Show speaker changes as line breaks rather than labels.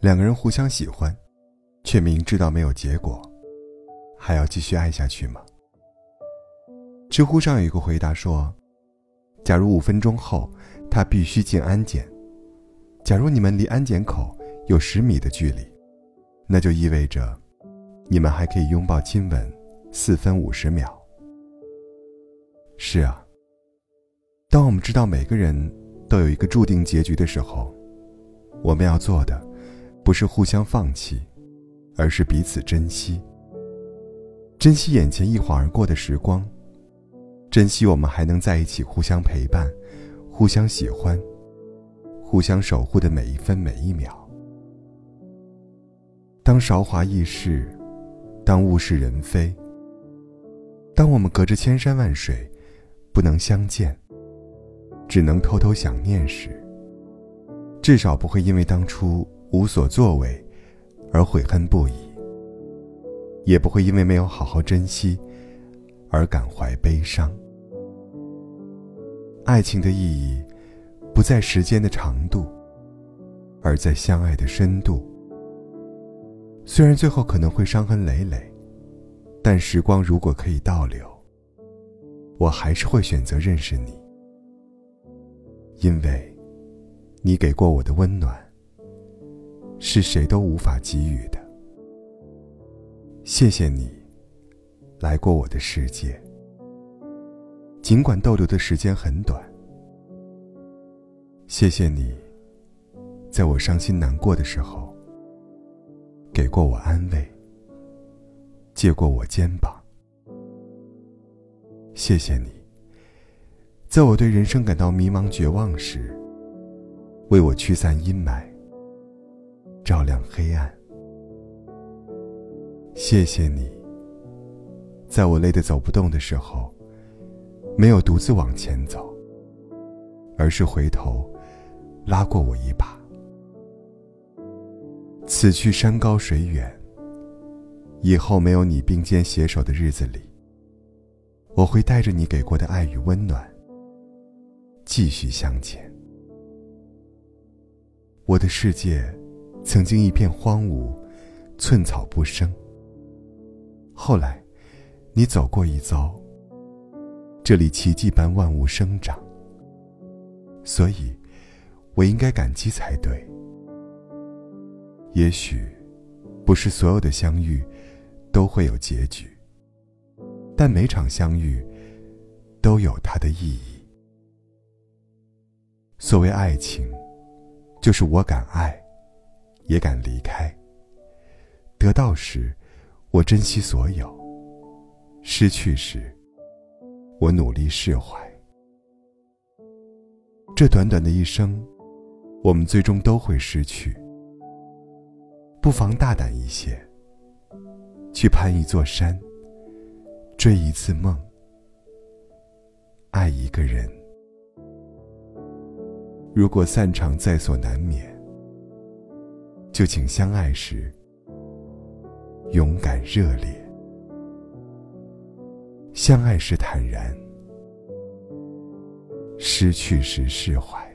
两个人互相喜欢，却明知道没有结果，还要继续爱下去吗？知乎上有一个回答说：“假如五分钟后他必须进安检，假如你们离安检口有十米的距离，那就意味着你们还可以拥抱亲吻四分五十秒。”是啊，当我们知道每个人都有一个注定结局的时候，我们要做的。不是互相放弃，而是彼此珍惜。珍惜眼前一晃而过的时光，珍惜我们还能在一起互相陪伴、互相喜欢、互相守护的每一分每一秒。当韶华易逝，当物是人非，当我们隔着千山万水，不能相见，只能偷偷想念时，至少不会因为当初。无所作为，而悔恨不已；也不会因为没有好好珍惜，而感怀悲伤。爱情的意义，不在时间的长度，而在相爱的深度。虽然最后可能会伤痕累累，但时光如果可以倒流，我还是会选择认识你，因为，你给过我的温暖。是谁都无法给予的。谢谢你，来过我的世界。尽管逗留的时间很短。谢谢你，在我伤心难过的时候，给过我安慰，借过我肩膀。谢谢你，在我对人生感到迷茫绝望时，为我驱散阴霾。照亮黑暗。谢谢你，在我累得走不动的时候，没有独自往前走，而是回头拉过我一把。此去山高水远，以后没有你并肩携手的日子里，我会带着你给过的爱与温暖，继续向前。我的世界。曾经一片荒芜，寸草不生。后来，你走过一遭，这里奇迹般万物生长。所以，我应该感激才对。也许，不是所有的相遇都会有结局，但每场相遇都有它的意义。所谓爱情，就是我敢爱。也敢离开。得到时，我珍惜所有；失去时，我努力释怀。这短短的一生，我们最终都会失去。不妨大胆一些，去攀一座山，追一次梦，爱一个人。如果散场在所难免。就请相爱时勇敢热烈，相爱时坦然，失去时释怀。